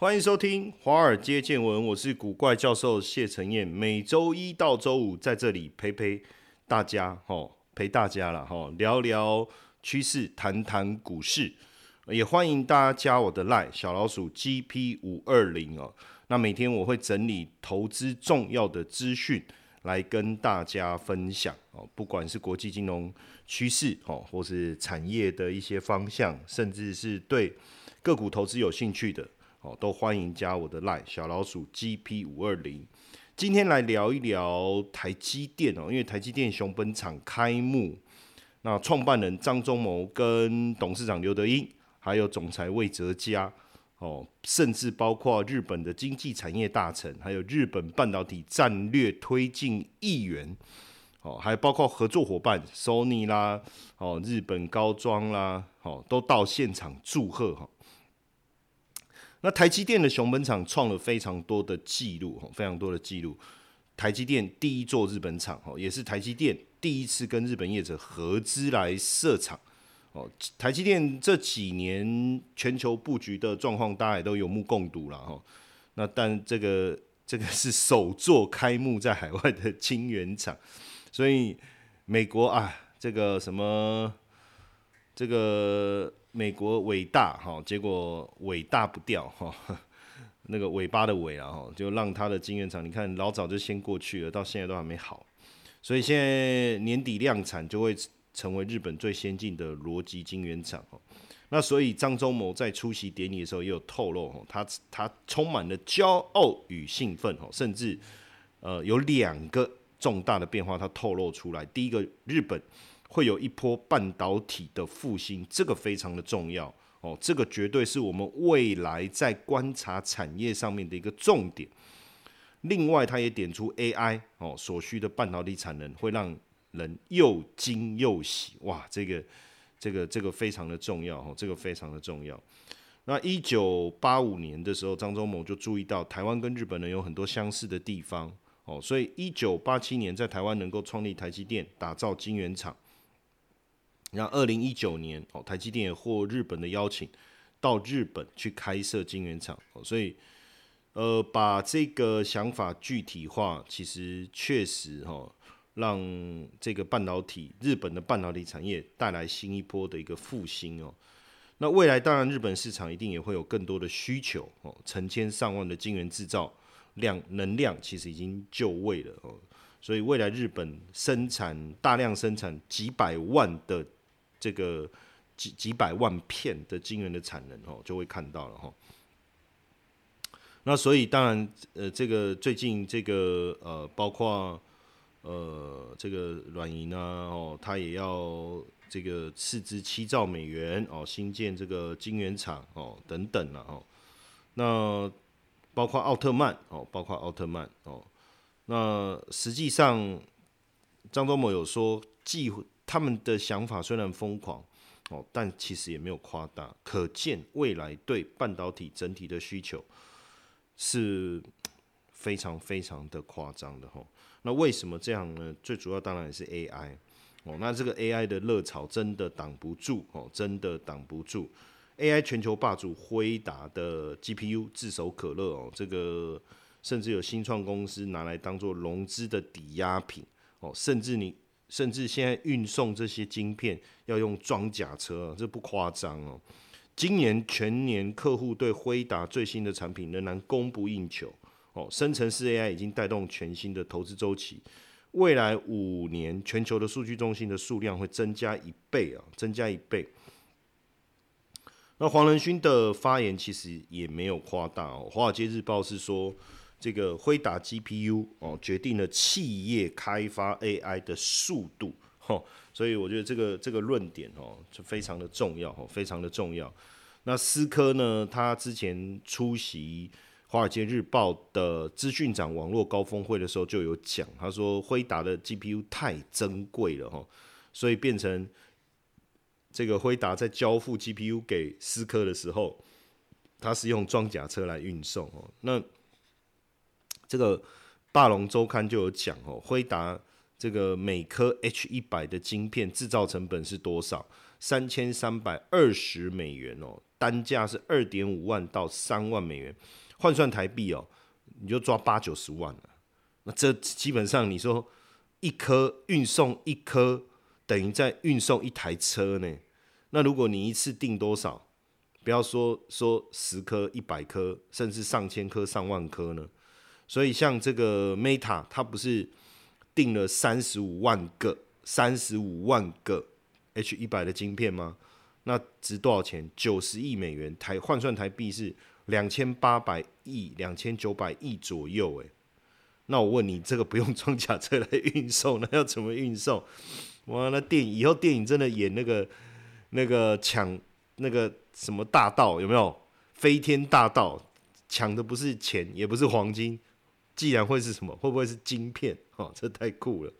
欢迎收听《华尔街见闻》，我是古怪教授谢承彦，每周一到周五在这里陪陪大家，吼，陪大家了，吼，聊聊趋势，谈谈股市，也欢迎大家加我的 line 小老鼠 GP 五二零哦。那每天我会整理投资重要的资讯来跟大家分享哦，不管是国际金融趋势哦，或是产业的一些方向，甚至是对个股投资有兴趣的。哦，都欢迎加我的 line 小老鼠 GP 五二零。今天来聊一聊台积电哦，因为台积电熊本厂开幕，那创办人张忠谋跟董事长刘德英，还有总裁魏哲嘉哦，甚至包括日本的经济产业大臣，还有日本半导体战略推进议员哦，还包括合作伙伴 Sony 啦，哦，日本高装啦，哦，都到现场祝贺哈。那台积电的熊本厂创了非常多的记录，非常多的记录。台积电第一座日本厂，哦，也是台积电第一次跟日本业者合资来设厂。哦，台积电这几年全球布局的状况，大家也都有目共睹了，哈。那但这个这个是首座开幕在海外的晶圆厂，所以美国啊，这个什么这个。美国伟大哈，结果尾大不掉哈，那个尾巴的尾啊哈，就让他的晶圆厂，你看老早就先过去了，到现在都还没好，所以现在年底量产就会成为日本最先进的逻辑晶圆厂哦。那所以张忠谋在出席典礼的时候也有透露哦，他他充满了骄傲与兴奋哦，甚至呃有两个重大的变化他透露出来，第一个日本。会有一波半导体的复兴，这个非常的重要哦，这个绝对是我们未来在观察产业上面的一个重点。另外，他也点出 AI 哦所需的半导体产能会让人又惊又喜，哇，这个这个这个非常的重要哦，这个非常的重要。那一九八五年的时候，张忠谋就注意到台湾跟日本人有很多相似的地方哦，所以一九八七年在台湾能够创立台积电，打造晶圆厂。然后，二零一九年，哦，台积电也获日本的邀请，到日本去开设晶圆厂。哦，所以，呃，把这个想法具体化，其实确实哈，让这个半导体日本的半导体产业带来新一波的一个复兴哦。那未来当然，日本市场一定也会有更多的需求哦，成千上万的晶圆制造量能量其实已经就位了哦。所以未来日本生产大量生产几百万的。这个几几百万片的晶圆的产能哦，就会看到了哈。那所以当然，呃，这个最近这个呃，包括呃这个软银啊，哦，它也要这个斥资七兆美元哦，新建这个晶圆厂哦，等等了哦。那包括奥特曼哦，包括奥特曼哦。那实际上，张忠谋有说计。他们的想法虽然疯狂哦，但其实也没有夸大，可见未来对半导体整体的需求是非常非常的夸张的哈。那为什么这样呢？最主要当然也是 AI 哦。那这个 AI 的热潮真的挡不住哦，真的挡不住。AI 全球霸主辉达的 GPU 炙手可热哦，这个甚至有新创公司拿来当做融资的抵押品哦，甚至你。甚至现在运送这些晶片要用装甲车，这不夸张哦。今年全年客户对辉达最新的产品仍然供不应求哦。生成式 AI 已经带动全新的投资周期，未来五年全球的数据中心的数量会增加一倍啊，增加一倍。那黄仁勋的发言其实也没有夸大哦，《华尔街日报》是说。这个辉达 GPU 哦，决定了企业开发 AI 的速度，吼，所以我觉得这个这个论点哦，就非常的重要，哦，非常的重要。那思科呢，他之前出席华尔街日报的资讯长网络高峰会的时候就有讲，他说辉达的 GPU 太珍贵了，哈，所以变成这个辉达在交付 GPU 给思科的时候，他是用装甲车来运送，哦，那。这个霸龙周刊就有讲哦，辉达这个每颗 H 一百的晶片制造成本是多少？三千三百二十美元哦，单价是二点五万到三万美元，换算台币哦，你就抓八九十万了。那这基本上你说一颗运送一颗，等于在运送一台车呢。那如果你一次订多少？不要说说十颗、一百颗，甚至上千颗、上万颗呢。所以像这个 Meta，它不是订了三十五万个、三十五万个 H 一百的晶片吗？那值多少钱？九十亿美元，台换算台币是两千八百亿、两千九百亿左右。诶，那我问你，这个不用装甲车来运送，那要怎么运送？哇，那电影以后电影真的演那个那个抢那个。什么大道有没有飞天大道？抢的不是钱，也不是黄金，既然会是什么？会不会是晶片？哦，这太酷了。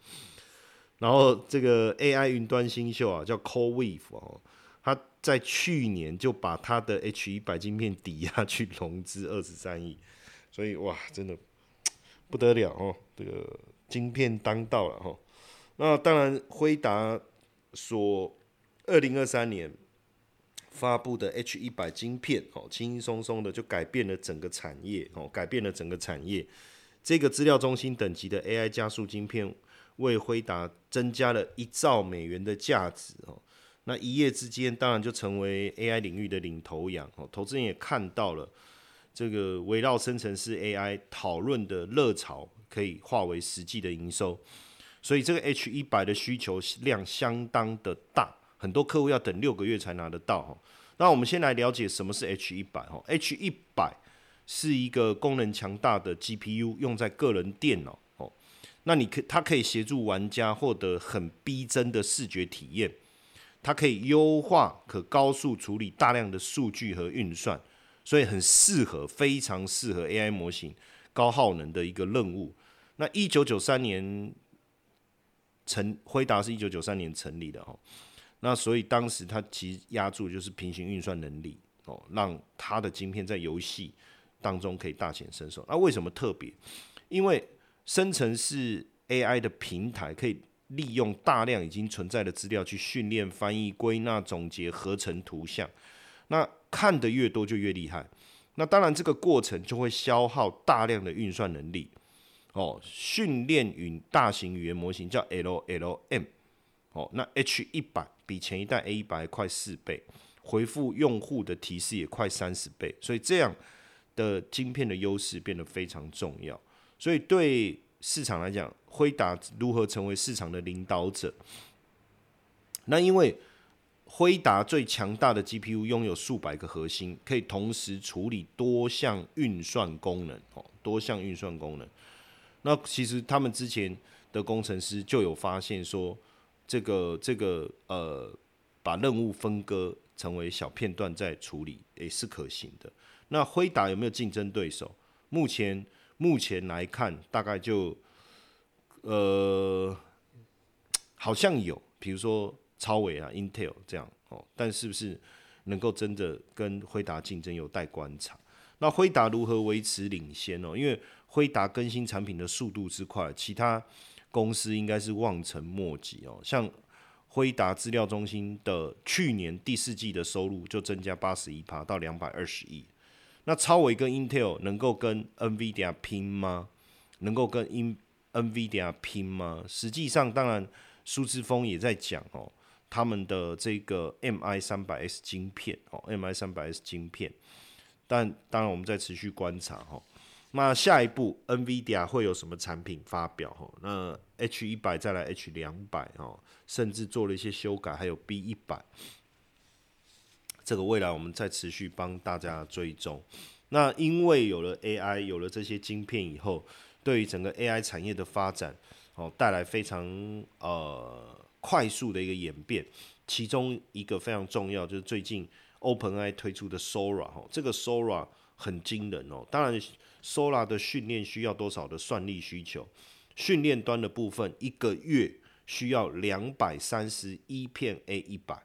然后这个 AI 云端新秀啊，叫 CoreWeave 哦，他在去年就把他的 H 一百晶片抵押去融资二十三亿，所以哇，真的不得了哦，这个晶片当道了哈。那当然，辉达说二零二三年。发布的 H 一百晶片，哦，轻轻松松的就改变了整个产业，哦，改变了整个产业。这个资料中心等级的 AI 加速晶片，为辉达增加了一兆美元的价值，哦，那一夜之间，当然就成为 AI 领域的领头羊，哦，投资人也看到了这个围绕生成式 AI 讨论的热潮，可以化为实际的营收，所以这个 H 一百的需求量相当的大。很多客户要等六个月才拿得到哈。那我们先来了解什么是 H 一百哈。H 一百是一个功能强大的 GPU，用在个人电脑哦。那你可它可以协助玩家获得很逼真的视觉体验，它可以优化可高速处理大量的数据和运算，所以很适合非常适合 AI 模型高耗能的一个任务。那一九九三年成辉达是一九九三年成立的哦。那所以当时它其实压住就是平行运算能力哦，让它的晶片在游戏当中可以大显身手。那为什么特别？因为生成式 AI 的平台可以利用大量已经存在的资料去训练、翻译、归纳、总结、合成图像。那看得越多就越厉害。那当然这个过程就会消耗大量的运算能力哦。训练云大型语言模型叫 LLM 哦，那 H 一百。比前一代 A 一百快四倍，回复用户的提示也快三十倍，所以这样的晶片的优势变得非常重要。所以对市场来讲，辉达如何成为市场的领导者？那因为辉达最强大的 GPU 拥有数百个核心，可以同时处理多项运算功能哦，多项运算功能。那其实他们之前的工程师就有发现说。这个这个呃，把任务分割成为小片段再处理也是可行的。那辉达有没有竞争对手？目前目前来看，大概就呃好像有，比如说超伟啊、Intel 这样哦。但是不是能够真的跟辉达竞争，有待观察。那辉达如何维持领先哦？因为辉达更新产品的速度之快，其他。公司应该是望尘莫及哦，像辉达资料中心的去年第四季的收入就增加八十一趴到两百二十亿。那超伟跟 Intel 能够跟 NVIDIA 拼吗？能够跟 In NVIDIA 拼吗？实际上，当然苏志峰也在讲哦，他们的这个 MI 三百 S 晶片哦，MI 三百 S 晶片，但当然我们在持续观察哈。那下一步，NVIDIA 会有什么产品发表？哈，那 H 一百再来 H 两百哦，甚至做了一些修改，还有 B 一百，这个未来我们再持续帮大家追踪。那因为有了 AI，有了这些晶片以后，对于整个 AI 产业的发展哦，带来非常呃快速的一个演变。其中一个非常重要，就是最近 OpenAI 推出的 Sora 哈，这个 Sora 很惊人哦，当然。Sora 的训练需要多少的算力需求？训练端的部分一个月需要两百三十一片 A 一百，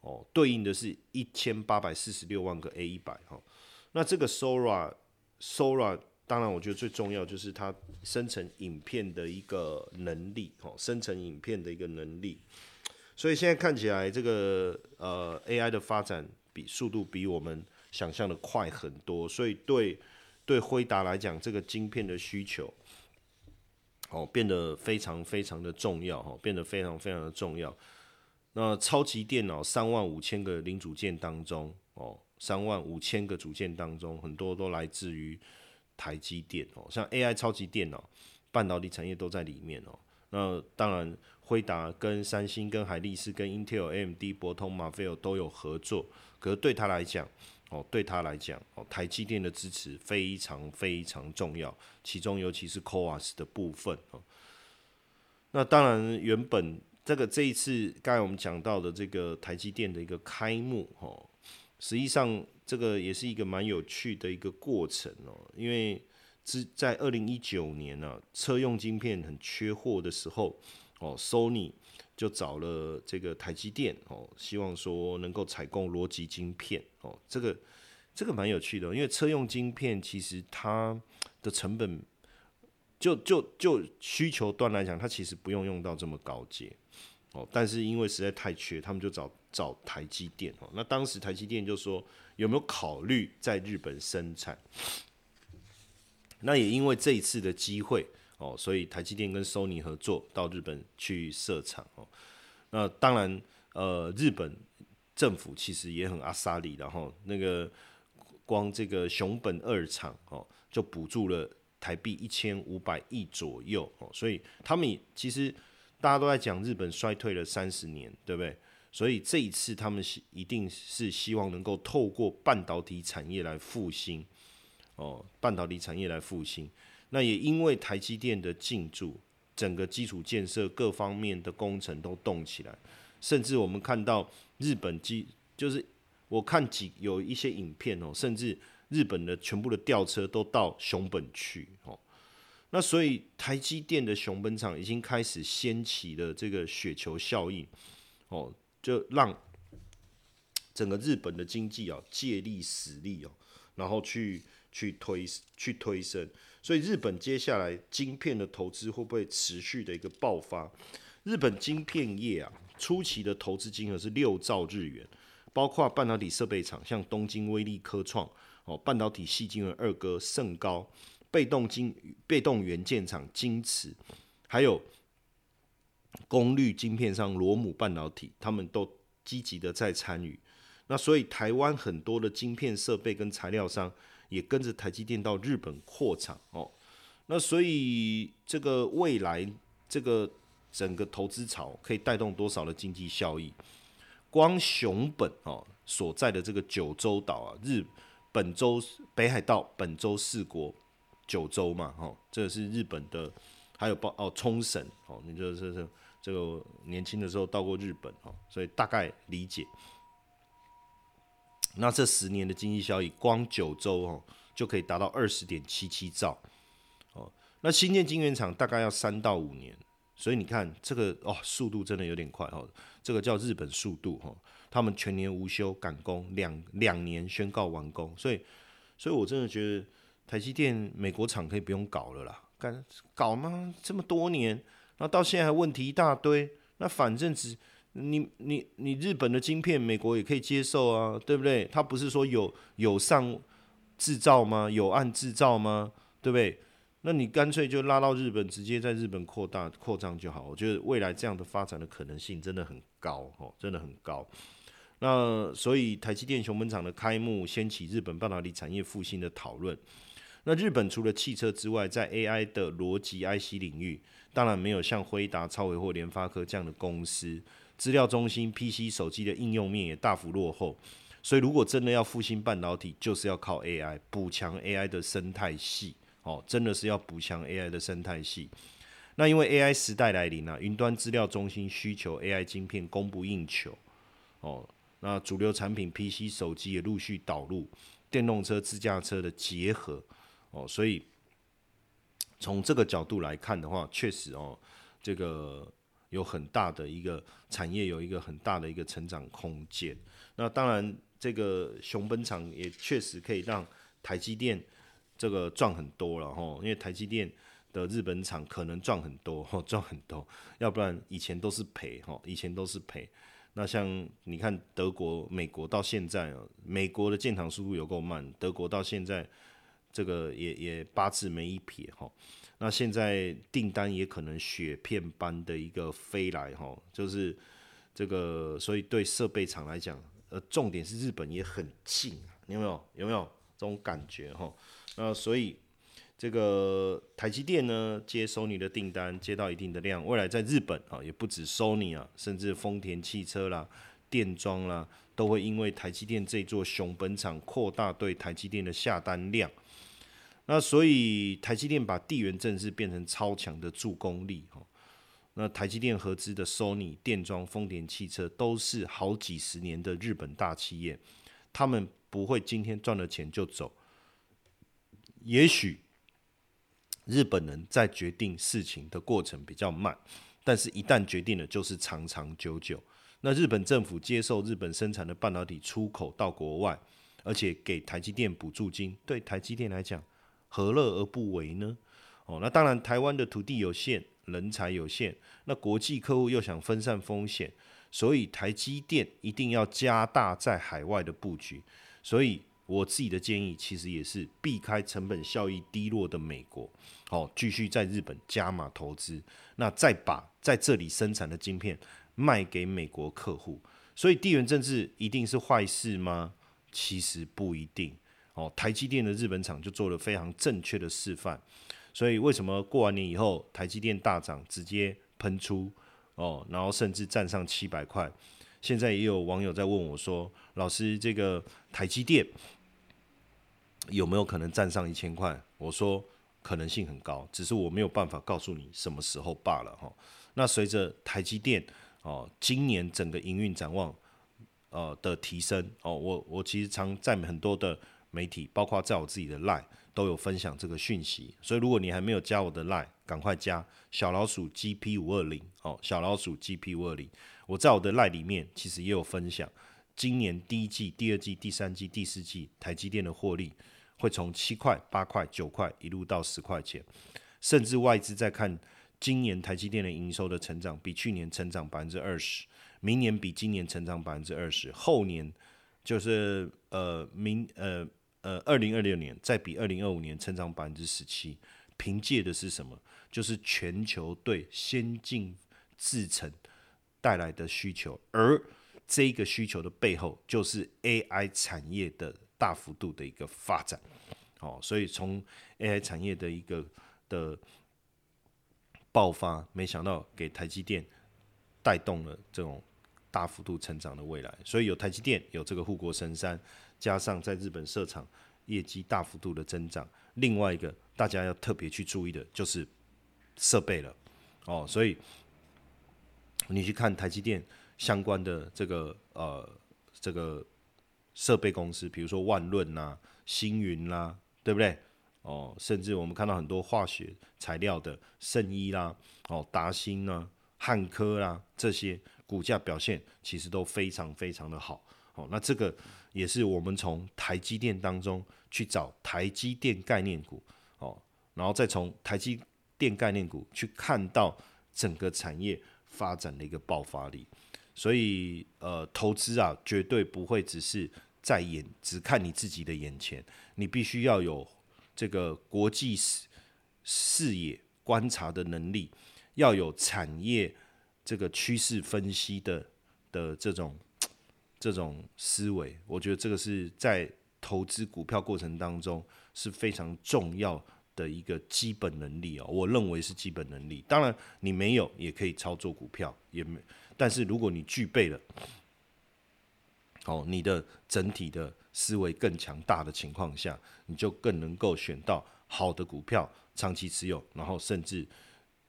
哦，对应的是一千八百四十六万个 A 一百哈。那这个 Sora，Sora 当然我觉得最重要就是它生成影片的一个能力，哦，生成影片的一个能力。所以现在看起来，这个呃 AI 的发展比速度比我们想象的快很多，所以对对辉达来讲，这个晶片的需求哦变得非常非常的重要哈，变得非常非常的重要。那超级电脑三万五千个零组件当中哦，三万五千个组件当中，很多都来自于台积电哦，像 AI 超级电脑。半导体产业都在里面哦。那当然，辉达跟三星、跟海力士、跟 Intel、AMD、博通、马菲尔都有合作。可是对他来讲，哦，对他来讲，哦，台积电的支持非常非常重要。其中尤其是 CoWAS 的部分哦。那当然，原本这个这一次刚才我们讲到的这个台积电的一个开幕哦，实际上这个也是一个蛮有趣的一个过程哦，因为。是在二零一九年呢，车用晶片很缺货的时候，哦，Sony 就找了这个台积电哦，希望说能够采购逻辑晶片哦，这个这个蛮有趣的，因为车用晶片其实它的成本，就就就需求端来讲，它其实不用用到这么高阶哦，但是因为实在太缺，他们就找找台积电哦，那当时台积电就说有没有考虑在日本生产？那也因为这一次的机会哦，所以台积电跟 Sony 合作到日本去设厂哦。那当然，呃，日本政府其实也很阿萨里，然后那个光这个熊本二厂哦，就补助了台币一千五百亿左右哦。所以他们其实大家都在讲日本衰退了三十年，对不对？所以这一次他们是一定是希望能够透过半导体产业来复兴。哦，半导体产业来复兴，那也因为台积电的进驻，整个基础建设各方面的工程都动起来，甚至我们看到日本机，就是我看几有一些影片哦，甚至日本的全部的吊车都到熊本去哦，那所以台积电的熊本厂已经开始掀起了这个雪球效应，哦，就让整个日本的经济啊借力使力哦，然后去。去推去推升，所以日本接下来晶片的投资会不会持续的一个爆发？日本晶片业啊，初期的投资金额是六兆日元，包括半导体设备厂，像东京威力科创哦，半导体系晶圆二哥盛高，被动晶被动元件厂晶瓷，还有功率晶片上罗姆半导体，他们都积极的在参与。那所以台湾很多的晶片设备跟材料商。也跟着台积电到日本扩厂哦，那所以这个未来这个整个投资潮可以带动多少的经济效益？光熊本哦所在的这个九州岛啊，日本州北海道本州四国九州嘛，哦，这是日本的，还有包哦冲绳哦，你就是这这个年轻的时候到过日本哦，所以大概理解。那这十年的经济效益，光九州哦就可以达到二十点七七兆哦。那新建晶圆厂大概要三到五年，所以你看这个哦速度真的有点快哦。这个叫日本速度哈，他们全年无休赶工，两两年宣告完工。所以，所以我真的觉得台积电美国厂可以不用搞了啦，干搞吗？这么多年，那到现在还问题一大堆，那反正只。你你你日本的晶片，美国也可以接受啊，对不对？他不是说有有上制造吗？有按制造吗？对不对？那你干脆就拉到日本，直接在日本扩大扩张就好。我觉得未来这样的发展的可能性真的很高哦，真的很高。那所以台积电熊本厂的开幕，掀起日本半导体产业复兴的讨论。那日本除了汽车之外，在 AI 的逻辑 IC 领域，当然没有像辉达、超微或联发科这样的公司。资料中心、PC、手机的应用面也大幅落后，所以如果真的要复兴半导体，就是要靠 AI 补强 AI 的生态系哦，真的是要补强 AI 的生态系。那因为 AI 时代来临啊，云端资料中心需求 AI 晶片供不应求哦，那主流产品 PC、手机也陆续导入电动车、自驾车的结合哦，所以从这个角度来看的话，确实哦，这个。有很大的一个产业，有一个很大的一个成长空间。那当然，这个熊本厂也确实可以让台积电这个赚很多了哈。因为台积电的日本厂可能赚很多，赚很多，要不然以前都是赔，哈，以前都是赔。那像你看德国、美国到现在啊，美国的建厂速度有够慢，德国到现在这个也也八字没一撇，哈。那现在订单也可能雪片般的一个飞来，哈，就是这个，所以对设备厂来讲，呃，重点是日本也很近，有没有？有没有这种感觉，哈？那所以。这个台积电呢，接收你的订单，接到一定的量，未来在日本啊，也不止收你啊，甚至丰田汽车啦、电装啦，都会因为台积电这座熊本厂扩大对台积电的下单量。那所以台积电把地缘政治变成超强的助攻力哦。那台积电合资的 Sony、电装、丰田汽车都是好几十年的日本大企业，他们不会今天赚了钱就走，也许。日本人在决定事情的过程比较慢，但是一旦决定了，就是长长久久。那日本政府接受日本生产的半导体出口到国外，而且给台积电补助金，对台积电来讲，何乐而不为呢？哦，那当然，台湾的土地有限，人才有限，那国际客户又想分散风险，所以台积电一定要加大在海外的布局。所以我自己的建议，其实也是避开成本效益低落的美国。好，继续在日本加码投资，那再把在这里生产的晶片卖给美国客户，所以地缘政治一定是坏事吗？其实不一定。哦，台积电的日本厂就做了非常正确的示范，所以为什么过完年以后台积电大涨，直接喷出哦，然后甚至站上七百块？现在也有网友在问我说：“老师，这个台积电有没有可能站上一千块？”我说。可能性很高，只是我没有办法告诉你什么时候罢了哈。那随着台积电哦，今年整个营运展望呃的提升哦，我我其实常在很多的媒体，包括在我自己的 line 都有分享这个讯息。所以如果你还没有加我的 line，赶快加小老鼠 GP 五二零哦，小老鼠 GP 五二零。我在我的 line 里面其实也有分享，今年第一季、第二季、第三季、第四季台积电的获利。会从七块、八块、九块一路到十块钱，甚至外资在看今年台积电的营收的成长，比去年成长百分之二十，明年比今年成长百分之二十，后年就是呃明呃呃二零二六年再比二零二五年成长百分之十七，凭借的是什么？就是全球对先进制程带来的需求，而这个需求的背后就是 AI 产业的。大幅度的一个发展，哦，所以从 AI 产业的一个的爆发，没想到给台积电带动了这种大幅度成长的未来。所以有台积电，有这个护国神山，加上在日本设厂业绩大幅度的增长，另外一个大家要特别去注意的就是设备了，哦，所以你去看台积电相关的这个呃这个。设备公司，比如说万润呐、星云啦，对不对？哦，甚至我们看到很多化学材料的圣衣啦、哦达兴啦、汉科啦，这些股价表现其实都非常非常的好。哦，那这个也是我们从台积电当中去找台积电概念股，哦，然后再从台积电概念股去看到整个产业发展的一个爆发力。所以，呃，投资啊，绝对不会只是在眼只看你自己的眼前，你必须要有这个国际视视野、观察的能力，要有产业这个趋势分析的的这种这种思维。我觉得这个是在投资股票过程当中是非常重要的一个基本能力哦。我认为是基本能力。当然，你没有也可以操作股票，也没。但是如果你具备了，哦，你的整体的思维更强大的情况下，你就更能够选到好的股票，长期持有，然后甚至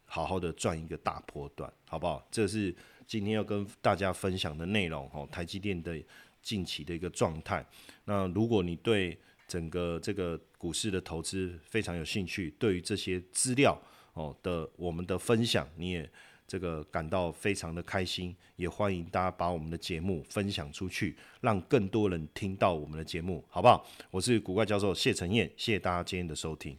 好好的赚一个大波段，好不好？这是今天要跟大家分享的内容哦。台积电的近期的一个状态。那如果你对整个这个股市的投资非常有兴趣，对于这些资料哦的我们的分享，你也。这个感到非常的开心，也欢迎大家把我们的节目分享出去，让更多人听到我们的节目，好不好？我是古怪教授谢承彦，谢谢大家今天的收听。